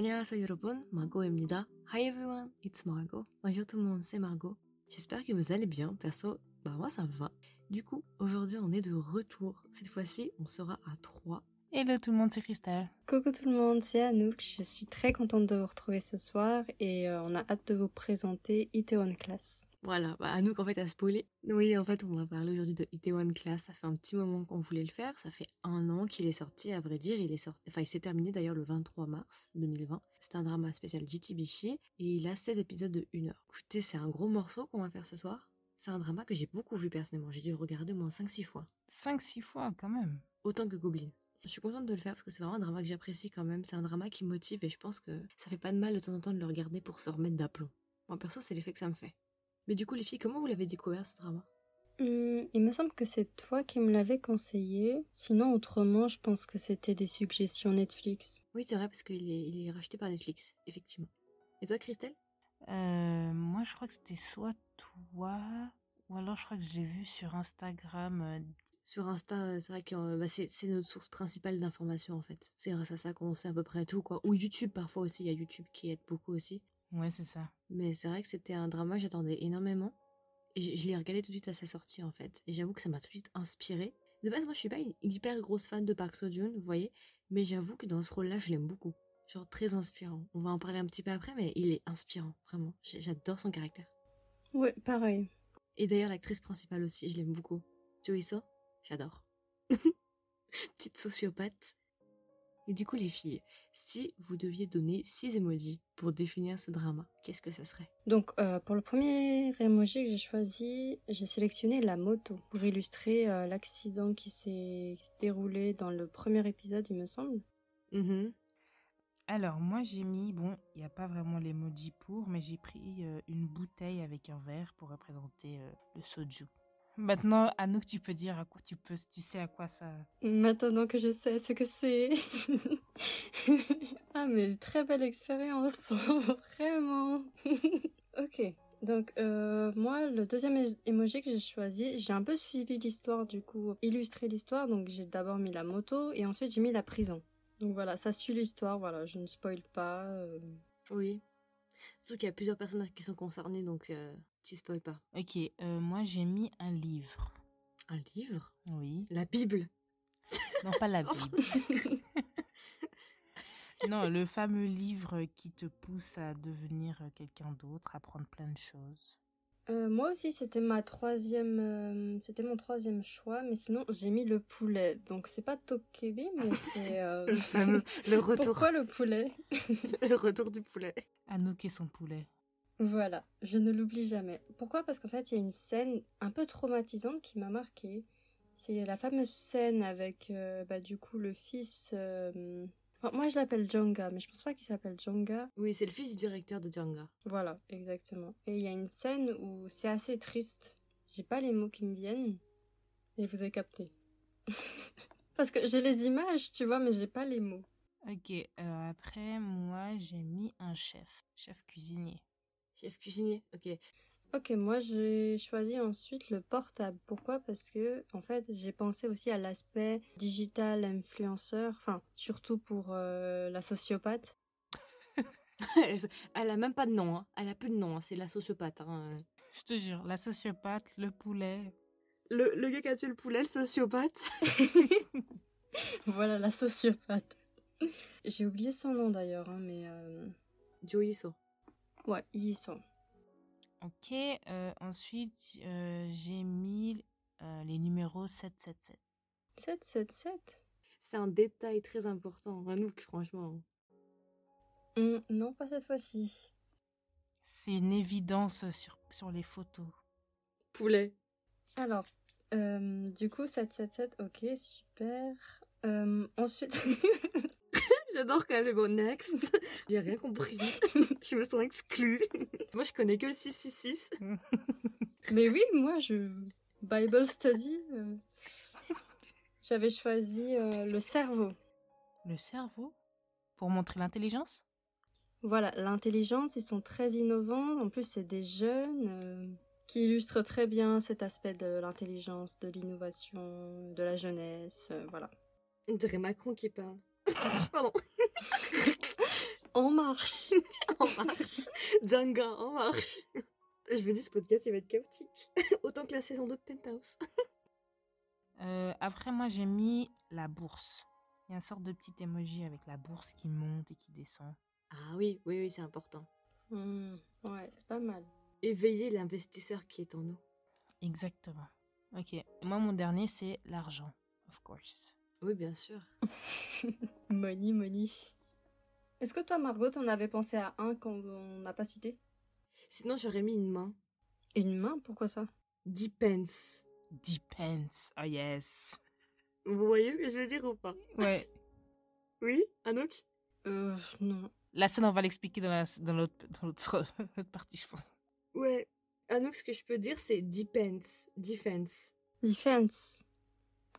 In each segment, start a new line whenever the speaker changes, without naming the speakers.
안녕하세요 여러분, Margot입니다. Hi everyone, it's Margot. Bonjour tout le monde, c'est Margot. J'espère que vous allez bien, perso, bah moi ça va. Du coup, aujourd'hui on est de retour. Cette fois-ci, on sera à 3.
Hello tout le monde, c'est Christelle.
Coucou tout le monde, c'est Anouk. Je suis très contente de vous retrouver ce soir et euh, on a hâte de vous présenter Itaewon Class.
Voilà, bah Anouk en fait a spoilé. Oui, en fait on va parler aujourd'hui de Itaewon Class. Ça fait un petit moment qu'on voulait le faire. Ça fait un an qu'il est sorti, à vrai dire. Il est sorti, enfin il s'est terminé d'ailleurs le 23 mars 2020. C'est un drama spécial JTBC et il a 16 épisodes de 1 heure. Écoutez, c'est un gros morceau qu'on va faire ce soir. C'est un drama que j'ai beaucoup vu personnellement. J'ai dû le regarder au moins 5-6 fois.
5-6 fois quand même.
Autant que Goblin. Je suis contente de le faire parce que c'est vraiment un drama que j'apprécie quand même. C'est un drama qui motive et je pense que ça fait pas de mal de temps en temps de le regarder pour se remettre d'aplomb. Moi perso, c'est l'effet que ça me fait. Mais du coup, les filles, comment vous l'avez découvert ce drama?
Hum, il me semble que c'est toi qui me l'avais conseillé. Sinon, autrement, je pense que c'était des suggestions Netflix.
Oui, c'est vrai parce qu'il est, il est racheté par Netflix, effectivement. Et toi, Christelle?
Euh, moi, je crois que c'était soit toi, ou alors je crois que j'ai vu sur Instagram. euh,
Sur Insta, euh, c'est vrai que euh, bah, c'est c'est notre source principale d'information en fait. C'est grâce à ça qu'on sait à peu près tout, quoi. Ou YouTube, parfois aussi, il y a YouTube qui aide beaucoup aussi.
Ouais, c'est ça.
Mais c'est vrai que c'était un drama, j'attendais énormément. Et je, je l'ai regardé tout de suite à sa sortie en fait. Et j'avoue que ça m'a tout de suite inspiré. De base, moi je suis pas une hyper grosse fan de Park Seo Joon, vous voyez. Mais j'avoue que dans ce rôle-là, je l'aime beaucoup. Genre très inspirant. On va en parler un petit peu après, mais il est inspirant, vraiment. J'adore son caractère.
Ouais, pareil.
Et d'ailleurs, l'actrice principale aussi, je l'aime beaucoup. Tu vois ça J'adore. Petite sociopathe. Et du coup, les filles, si vous deviez donner 6 emojis pour définir ce drama, qu'est-ce que ça serait?
Donc, euh, pour le premier emoji que j'ai choisi, j'ai sélectionné la moto pour illustrer euh, l'accident qui s'est déroulé dans le premier épisode, il me semble.
Mhm.
Alors, moi, j'ai mis, bon, il n'y a pas vraiment l'emoji pour, mais j'ai pris euh, une bouteille avec un verre pour représenter euh, le soju. Maintenant, Anouk, tu peux dire à quoi tu peux, tu sais à quoi ça.
Maintenant que je sais ce que c'est. ah, mais très belle expérience, vraiment. ok. Donc, euh, moi, le deuxième emoji que j'ai choisi, j'ai un peu suivi l'histoire, du coup, illustré l'histoire. Donc, j'ai d'abord mis la moto et ensuite j'ai mis la prison. Donc voilà, ça suit l'histoire, voilà, je ne spoil pas. euh.
Oui. Surtout qu'il y a plusieurs personnages qui sont concernés, donc euh, tu spoil pas.
Ok, euh, moi, j'ai mis un livre.
Un livre?
Oui.
La Bible
Non, pas la Bible. non, le fameux livre qui te pousse à devenir euh, quelqu'un d'autre, à apprendre plein de choses.
Euh, moi aussi, c'était ma troisième, euh, c'était mon troisième choix, mais sinon j'ai mis le poulet. Donc c'est pas Tokebi, mais c'est. euh,
Le fameux, le retour.
Pourquoi le poulet?
Le retour du poulet.
Anouk et son poulet.
Voilà, je ne l'oublie jamais. Pourquoi? Parce qu'en fait, il y a une scène un peu traumatisante qui m'a marquée. C'est la fameuse scène avec, euh, bah, du coup, le fils. euh, enfin, moi, je l'appelle Jonga, mais je pense pas qu'il s'appelle Jonga.
Oui, c'est le fils du directeur de Django.
Voilà, exactement. Et il y a une scène où c'est assez triste. J'ai pas les mots qui me viennent, et vous avez capté. Parce que j'ai les images, tu vois, mais j'ai pas les mots.
Ok, euh, après, moi, j'ai mis un chef. Chef cuisinier.
Chef cuisinier, ok.
Ok, moi j'ai choisi ensuite le portable. Pourquoi? Parce que en fait j'ai pensé aussi à l'aspect digital influenceur, enfin surtout pour euh, la sociopathe.
Elle a même pas de nom, hein. elle a plus de nom, hein. c'est la sociopathe. hein.
Je te jure, la sociopathe, le poulet.
Le, le gars qui a tué le poulet, le sociopathe.
voilà la sociopathe. J'ai oublié son nom d'ailleurs, hein, mais euh,
Joiso.
ouais, ils y sont.
Ok, euh, ensuite, euh, j'ai mis euh, les numéros 777.
777
C'est un détail très important, Anouk, franchement.
Hum, Non, pas cette fois-ci.
C'est une évidence sur, sur les photos.
Poulet.
Alors, euh, du coup 777, ok, super. Euh, ensuite.
J'adore quand est bon next. J'ai rien compris. je me sens exclue. Moi, je connais que le 666.
Mais oui, moi, je. Bible study. euh, J'avais choisi euh, le cerveau.
Le cerveau? Pour montrer l'intelligence?
Voilà, l'intelligence, ils sont très innovants. En plus, c'est des jeunes euh, qui illustrent très bien cet aspect de l'intelligence, de l'innovation, de la jeunesse. euh, voilà.
On dirait Macron qui parle. Pardon.
en marche.
en marche. Jenga en marche. Je me dis, ce podcast, il va être chaotique. Autant que la saison 2 de Penthouse.
Euh, après, moi, j'ai mis la bourse. Il y a une sorte de petit emoji avec la bourse qui monte et qui descend.
Ah oui, oui, oui, c'est important.
Hmm, ouais, c'est pas mal.
Éveiller l'investisseur qui est en nous.
Exactement. Ok. Moi, mon dernier, c'est l'argent, of course.
Oui, bien sûr.
money, money. Est-ce que toi, Margot, on avait pensé à un qu'on n'a pas cité?
Sinon, j'aurais mis une main.
Une main? Pourquoi ça?
Depends.
Depends. Oh yes.
Vous voyez ce que je veux dire ou pas?
Ouais.
Oui, Anouk?
Euh, non.
La scène, on va l'expliquer dans la- dans l'autre dans l'autre partie, je pense.
Ouais. Anouk, ce que je peux dire, c'est depends. Defense.
Defense.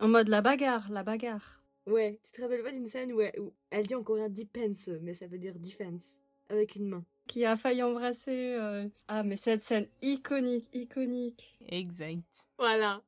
En mode la bagarre, la bagarre.
Ouais, tu te rappelles pas d'une scène où elle, où elle dit en coréen depends, mais ça veut dire defense. Avec une main.
Qui a failli embrasser. euh, Ah, mais cette scène iconique, iconique.
Exact.
Voilà.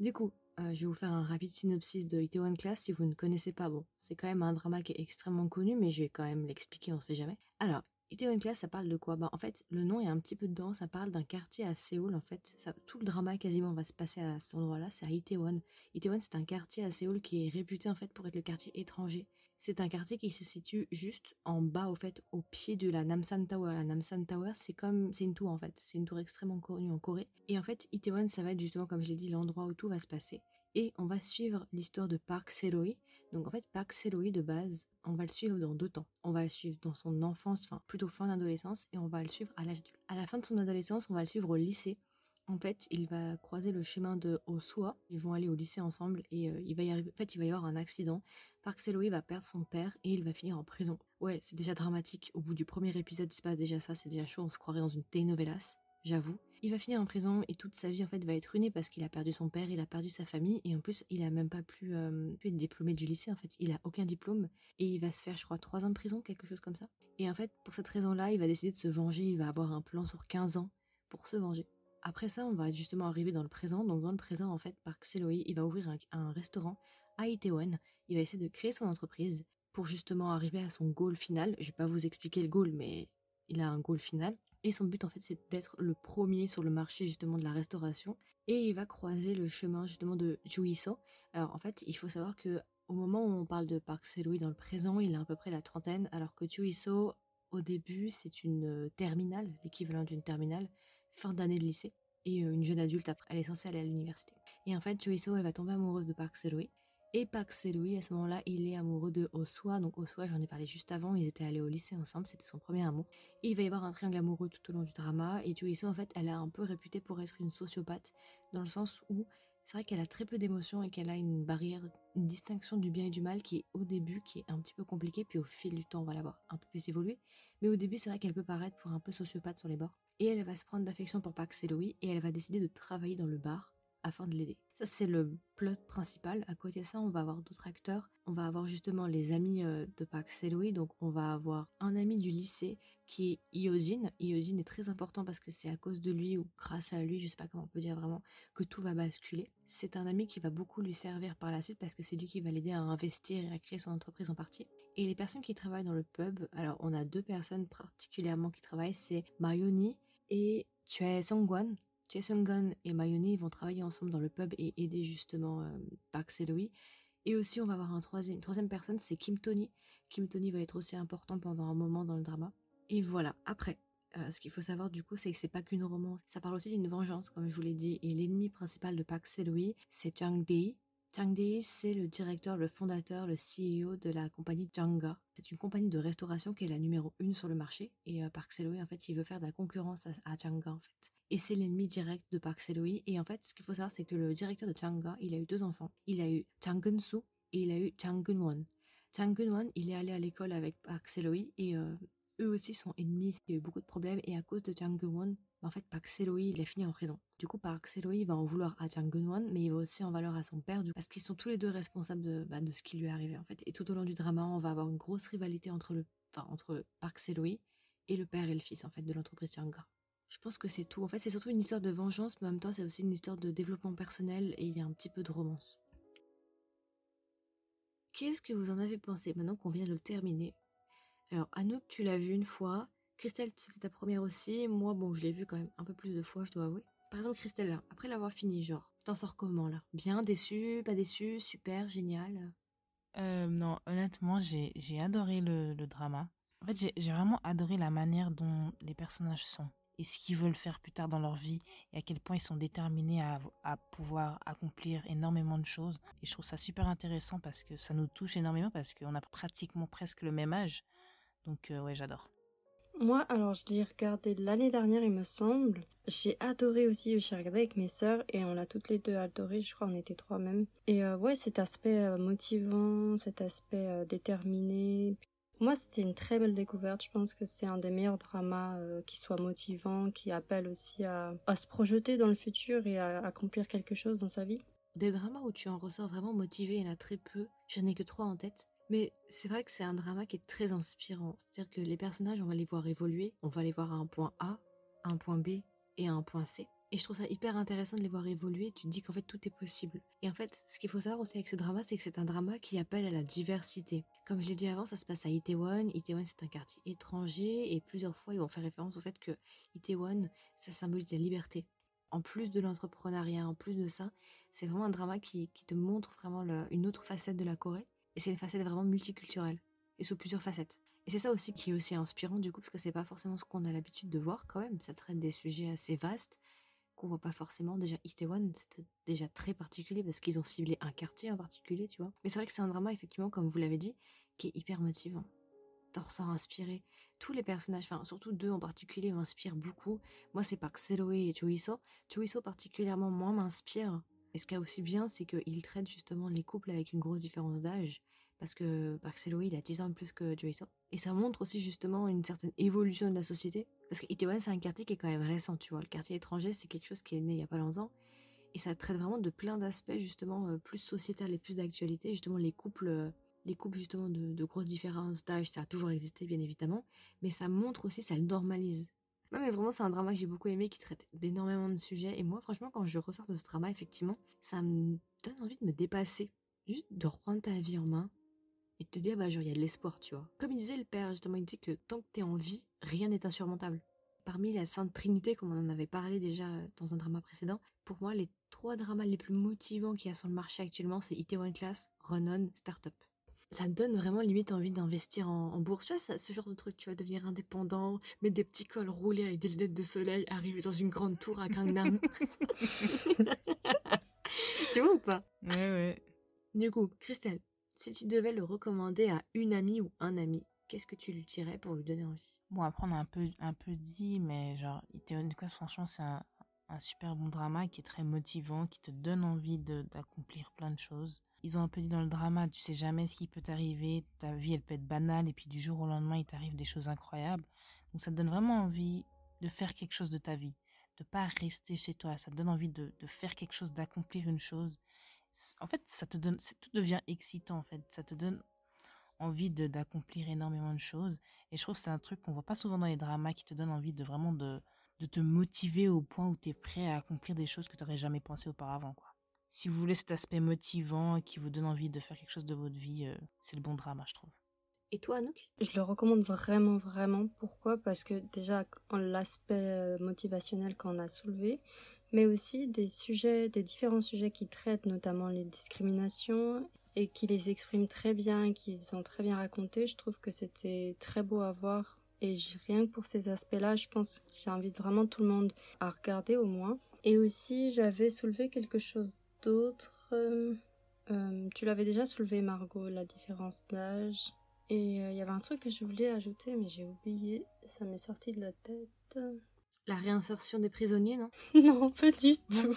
Du coup, euh, je vais vous faire un rapide synopsis de Itaewon Class si vous ne connaissez pas. Bon, c'est quand même un drama qui est extrêmement connu, mais je vais quand même l'expliquer, on sait jamais. Alors, Itaewon Class, ça parle de quoi? Bah, en fait, le nom est un petit peu dedans. Ça parle d'un quartier à Séoul. En fait, tout le drama quasiment va se passer à cet endroit-là. C'est à Itaewon. Itaewon, c'est un quartier à Séoul qui est réputé en fait pour être le quartier étranger. C'est un quartier qui se situe juste en bas, au fait, au pied de la Namsan Tower. La Namsan Tower, c'est comme, c'est une tour en fait. C'est une tour extrêmement connue en Corée. Et en fait, Itaewon, ça va être justement, comme je l'ai dit, l'endroit où tout va se passer. Et on va suivre l'histoire de Park Seloy. Donc en fait, Park Seloy de base, on va le suivre dans deux temps. On va le suivre dans son enfance, enfin plutôt fin d'adolescence, et on va le suivre à l'âge adulte. À la fin de son adolescence, on va le suivre au lycée. En fait, il va croiser le chemin de Osua. Ils vont aller au lycée ensemble et euh, il va y arriver. En fait, il va y avoir un accident. Park Seloy va perdre son père et il va finir en prison. Ouais, c'est déjà dramatique. Au bout du premier épisode, il se passe déjà ça. C'est déjà chaud. On se croirait dans une telenovelas, j'avoue. Il va finir en prison et toute sa vie en fait va être ruinée parce qu'il a perdu son père, il a perdu sa famille et en plus il a même pas pu, euh, pu être diplômé du lycée en fait. Il a aucun diplôme et il va se faire je crois trois ans de prison, quelque chose comme ça. Et en fait pour cette raison-là, il va décider de se venger. Il va avoir un plan sur 15 ans pour se venger. Après ça, on va justement arriver dans le présent. Donc dans le présent, en fait, Park Seloy, il va ouvrir un, un restaurant à Itaewon. Il va essayer de créer son entreprise pour justement arriver à son goal final. Je vais pas vous expliquer le goal, mais il a un goal final. Et son but, en fait, c'est d'être le premier sur le marché justement de la restauration. Et il va croiser le chemin justement de Juiso. Alors en fait, il faut savoir que au moment où on parle de Park Seloy dans le présent, il a à peu près la trentaine, alors que Juiso, au début, c'est une euh, terminale, l'équivalent d'une terminale, fin d'année de lycée. Et euh, une jeune adulte après, elle est censée aller à l'université. Et en fait, Juiso, elle va tomber amoureuse de Park Seloy. Et Park Seloy, à ce moment-là, il est amoureux de Osua. Donc Osua, j'en ai parlé juste avant, ils étaient allés au lycée ensemble, c'était son premier amour. Et il va y avoir un triangle amoureux tout au long du drama. Et Juiso, en fait, elle est un peu réputée pour être une sociopathe, dans le sens où c'est vrai qu'elle a très peu d'émotions et qu'elle a une barrière, une distinction du bien et du mal qui est au début, qui est un petit peu compliquée, puis au fil du temps, on va la voir un peu plus évoluer. Mais au début, c'est vrai qu'elle peut paraître pour un peu sociopathe sur les bords. Et elle va se prendre d'affection pour Park Seloy et elle va décider de travailler dans le bar afin de l'aider. Ça, c'est le plot principal. À côté de ça, on va avoir d'autres acteurs. On va avoir justement les amis euh, de Park Seloy. Donc, on va avoir un ami du lycée qui est Iojin. Iojin est très important parce que c'est à cause de lui ou grâce à lui, je sais pas comment on peut dire vraiment, que tout va basculer. C'est un ami qui va beaucoup lui servir par la suite parce que c'est lui qui va l'aider à investir et à créer son entreprise en partie. Et les personnes qui travaillent dans le pub, alors on a deux personnes particulièrement qui travaillent, c'est Mayoni et Choi Songwan. Choi Songwan et Mayoni vont travailler ensemble dans le pub et aider justement euh, Park Seloy. Et aussi, on va avoir une troisième personne, c'est Kim Tony. Kim Tony va être aussi important pendant un moment dans le drama. Et voilà, après, euh, ce qu'il faut savoir du coup, c'est que c'est pas qu'une romance. Ça parle aussi d'une vengeance, comme je vous l'ai dit. Et l'ennemi principal de Park Seloy, c'est Chang Dei. Chang Dei, c'est le directeur, le fondateur, le CEO de la compagnie Janga. C'est une compagnie de restauration qui est la numéro une sur le marché. Et euh, Park Seloy, en fait, il veut faire de la concurrence à, à en fait. Et c'est l'ennemi direct de Park Seloy. Et en fait, ce qu'il faut savoir, c'est que le directeur de Janga, il a eu deux enfants. Il a eu Chang Gun-soo et il a eu Chang Gun-won. Chang Gun-won, il est allé à l'école avec Park Seloy et euh, eux aussi sont ennemis, il y a eu beaucoup de problèmes et à cause de Jang Geun-won, en fait Park Seloy il a fini en prison. Du coup Park Seloy va en vouloir à Jang Geun-won mais il va aussi en vouloir à son père parce qu'ils sont tous les deux responsables de, bah, de ce qui lui est arrivé en fait. Et tout au long du drama on va avoir une grosse rivalité entre le, enfin entre Park Seloy et le père et le fils en fait de l'entreprise Janga. Je pense que c'est tout. En fait, c'est surtout une histoire de vengeance, mais en même temps, c'est aussi une histoire de développement personnel et il y a un petit peu de romance. Qu'est-ce que vous en avez pensé maintenant qu'on vient de le terminer? Alors, Anouk, tu l'as vu une fois. Christelle, c'était ta première aussi. Moi, bon, je l'ai vu quand même un peu plus de fois, je dois avouer. Par exemple, Christelle, après l'avoir fini, genre, t'en sors comment là? Bien, déçu, pas déçu, super, génial?
Euh, non, honnêtement, j'ai adoré le, le drama. En fait, j'ai vraiment adoré la manière dont les personnages sont et ce qu'ils veulent faire plus tard dans leur vie et à quel point ils sont déterminés à, pouvoir accomplir énormément de choses. Et je trouve ça super intéressant parce que ça nous touche énormément parce qu'on a pratiquement presque le même âge. Donc, euh, ouais, j'adore.
Moi, alors je l'ai regardé l'année dernière, il me semble. J'ai adoré aussi, j'ai regardé avec mes sœurs et on l'a toutes les deux adoré, je crois on était trois même. Et euh, ouais, cet aspect euh, motivant, cet aspect euh, déterminé. Moi, c'était une très belle découverte. Je pense que c'est un des meilleurs dramas euh, qui soit motivant, qui appelle aussi à, à se projeter dans le futur et à accomplir quelque chose dans sa vie.
Des dramas où tu en ressors vraiment motivé, il y en a très peu. J'en ai que trois en tête. Mais c'est vrai que c'est un drama qui est très inspirant. C'est-à-dire que les personnages, on va les voir évoluer. On va les voir à un point A, à un point B et à un point C. Et je trouve ça hyper intéressant de les voir évoluer. Tu te dis qu'en fait tout est possible. Et en fait, ce qu'il faut savoir aussi avec ce drama, c'est que c'est un drama qui appelle à la diversité. Comme je l'ai dit avant, ça se passe à Itaewon. Itaewon, c'est un quartier étranger. Et plusieurs fois, ils vont faire référence au fait que Itaewon, ça symbolise la liberté. En plus de l'entrepreneuriat, en plus de ça, c'est vraiment un drama qui, qui te montre vraiment une autre facette de la Corée. Et c'est une facette vraiment multiculturelle. Et sous plusieurs facettes. Et c'est ça aussi qui est aussi inspirant du coup, parce que c'est pas forcément ce qu'on a l'habitude de voir quand même. Ça traite des sujets assez vastes qu'on voit pas forcément. Déjà, Itaewon, c'était déjà très particulier parce qu'ils ont ciblé un quartier en particulier, tu vois. Mais c'est vrai que c'est un drama, effectivement, comme vous l'avez dit, qui est hyper motivant. T'en ressens inspiré. Tous les personnages, enfin, surtout deux en particulier, m'inspirent beaucoup. Moi, c'est Park Seroe et Choiso. Choiso, particulièrement, moi, m'inspire. Et ce qui est aussi bien, c'est qu'il traite justement les couples avec une grosse différence d'âge. Parce que Seroe, il a 10 ans de plus que Choiso. Et ça montre aussi justement une certaine évolution de la société. Parce que Itaewon, c'est un quartier qui est quand même récent, tu vois. Le quartier étranger, c'est quelque chose qui est né il y a pas longtemps. Et ça traite vraiment de plein d'aspects, justement, euh, plus sociétal et plus d'actualité. Justement, les couples, euh, les couples, justement, de, de grosses différences d'âge, ça a toujours existé, bien évidemment. Mais ça montre aussi, ça le normalise. Non, mais vraiment, c'est un drama que j'ai beaucoup aimé, qui traite d'énormément de sujets. Et moi, franchement, quand je ressors de ce drama, effectivement, ça me donne envie de me dépasser. Juste de reprendre ta vie en main et te dire, bah, genre, il y a de l'espoir, tu vois. Comme il disait le père, justement, il dit que tant que t'es en vie, rien n'est insurmontable. Parmi la Sainte Trinité, comme on en avait parlé déjà dans un drama précédent, pour moi, les trois dramas les plus motivants qu'il y a sur le marché actuellement, c'est Itaewon Class, Run-On, Startup. Ça te donne vraiment limite envie d'investir en, en bourse. Tu vois, ça- ce genre de truc, tu vas devenir indépendant, mettre des petits cols roulés avec des lunettes de soleil, arriver dans une grande tour à Gangnam. tu vois ou pas?
Ouais, ouais.
Du coup, Christelle, si tu devais le recommander à une amie ou un ami, qu'est-ce que tu lui dirais pour lui donner envie?
Bon, après, on a un peu, un peu dit, mais genre, Itaewon Class, franchement, c'est un, un super bon drama qui est très motivant, qui te donne envie d'accomplir plein de choses. Ils ont un peu dit dans le drama, tu sais jamais ce qui peut t'arriver, ta vie, elle peut être banale, et puis du jour au lendemain, il t'arrive des choses incroyables. Donc, ça te donne vraiment envie de faire quelque chose de ta vie, de pas rester chez toi. Ça te donne envie de faire quelque chose, d'accomplir une chose. En fait, ça te donne, tout devient excitant, en fait. Ça te donne envie de d'accomplir énormément de choses. Et je trouve que c'est un truc qu'on voit pas souvent dans les dramas qui te donne envie de vraiment de, de te motiver au point où tu es prêt à accomplir des choses que tu n'aurais jamais pensé auparavant. Quoi. Si vous voulez cet aspect motivant qui vous donne envie de faire quelque chose de votre vie, euh, c'est le bon drama, je trouve.
Et toi, Anouk?
Je le recommande vraiment, vraiment. Pourquoi? Parce que déjà, en l'aspect euh, motivationnel qu'on a soulevé, mais aussi des sujets, des différents sujets qui traitent notamment les discriminations et qui les expriment très bien, qui sont très bien racontés. Je trouve que c'était très beau à voir. Et rien que pour ces aspects-là, je pense que j'invite vraiment tout le monde à regarder au moins. Et aussi, j'avais soulevé quelque chose d'autre. euh, euh, tu l'avais déjà soulevé, Margot, la différence d'âge. Et euh, il y avait un truc que je voulais ajouter, mais j'ai oublié. Ça m'est sorti de la tête.
La réinsertion des prisonniers, non
non, pas du
Non.
tout.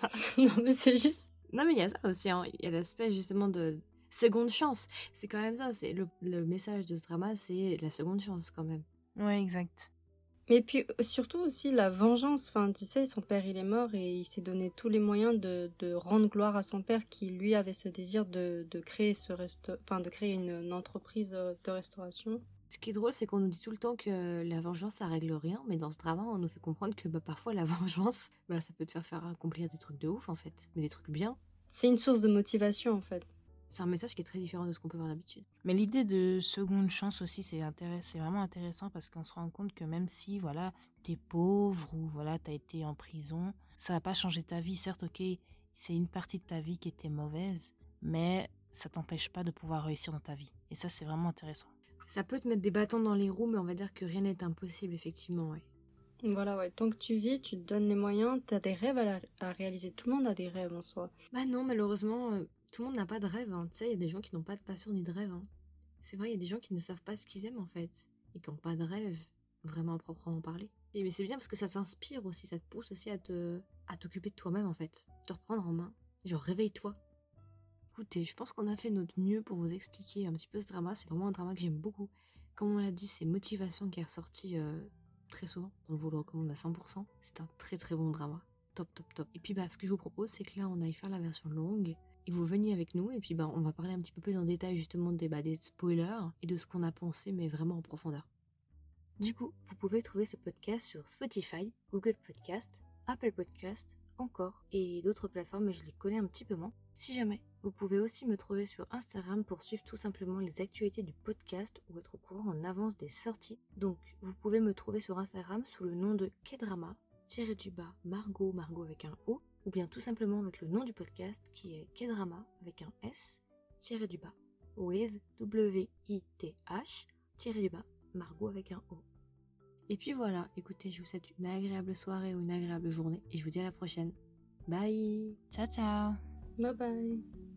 Pas.
non, mais c'est juste.
Non, mais il y a ça aussi. hein. Il y a l'aspect justement de seconde chance. C'est quand même ça. C'est le, le message de ce drama, c'est la seconde chance quand même.
Ouais, exact.
Mais puis surtout aussi la vengeance. Enfin, tu sais, son père il est mort et il s'est donné tous les moyens de, de rendre gloire à son père qui lui avait ce désir de, de créer ce resto... enfin, de créer une, une entreprise euh, de restauration.
Ce qui est drôle, c'est qu'on nous dit tout le temps que la vengeance, ça règle rien, mais dans ce drama, on nous fait comprendre que bah, parfois la vengeance, bah, ça peut te faire faire accomplir des trucs de ouf en fait, mais des trucs bien.
C'est une source de motivation en fait.
c'est un message qui est très différent de ce qu'on peut voir d'habitude.
Mais l'idée de seconde chance aussi, c'est c'est vraiment intéressant parce qu'on se rend compte que même si voilà, t'es pauvre ou voilà, t'as été en prison, ça va pas changer ta vie. Certes, ok, c'est une partie de ta vie qui était mauvaise, mais ça t'empêche pas de pouvoir réussir dans ta vie. Et ça, c'est vraiment intéressant.
Ça peut te mettre des bâtons dans les roues, mais on va dire que rien n'est impossible, effectivement, ouais.
Voilà, ouais. Tant que tu vis, tu te donnes les moyens, t'as des rêves à, réaliser. Tout le monde a des rêves en soi.
Bah non, malheureusement, euh, tout le monde n'a pas de rêve. Hein. Tu sais, il y a des gens qui n'ont pas de passion ni de rêve. Hein. C'est vrai, il y a des gens qui ne savent pas ce qu'ils aiment en fait. Et qui n'ont pas de rêve, vraiment à proprement parler. Et mais c'est bien parce que ça t'inspire aussi, ça te pousse aussi à te à t'occuper de toi-même en fait. Te reprendre en main. Genre, réveille-toi. Écoutez, je pense qu'on a fait notre mieux pour vous expliquer un petit peu ce drama. C'est vraiment un drama que j'aime beaucoup. Comme on l'a dit, c'est Motivation qui est ressorti euh, très souvent. On vous le recommande à 100%. C'est un très très bon drama. Top, top, top. Et puis, bah, ce que je vous propose, c'est que là, on aille faire la version longue. Et vous veniez avec nous. Et puis, bah, on va parler un petit peu plus en détail, justement, des, bah, des spoilers et de ce qu'on a pensé, mais vraiment en profondeur. Du coup, vous pouvez trouver ce podcast sur Spotify, Google Podcast, Apple Podcast, encore, et d'autres plateformes, mais je les connais un petit peu moins. Si jamais, vous pouvez aussi me trouver sur Instagram pour suivre tout simplement les actualités du podcast ou être au courant en avance des sorties. Donc, vous pouvez me trouver sur Instagram sous le nom de Kedrama, tiré du bas Margot, Margot avec un O, ou bien tout simplement avec le nom du podcast qui est Kedrama avec un S, tiré du bas, with W-I-T-H, tiré du bas, Margot avec un O. Et puis voilà, écoutez, je vous souhaite une agréable soirée ou une agréable journée et je vous dis à la prochaine. Bye
Ciao ciao
Bye bye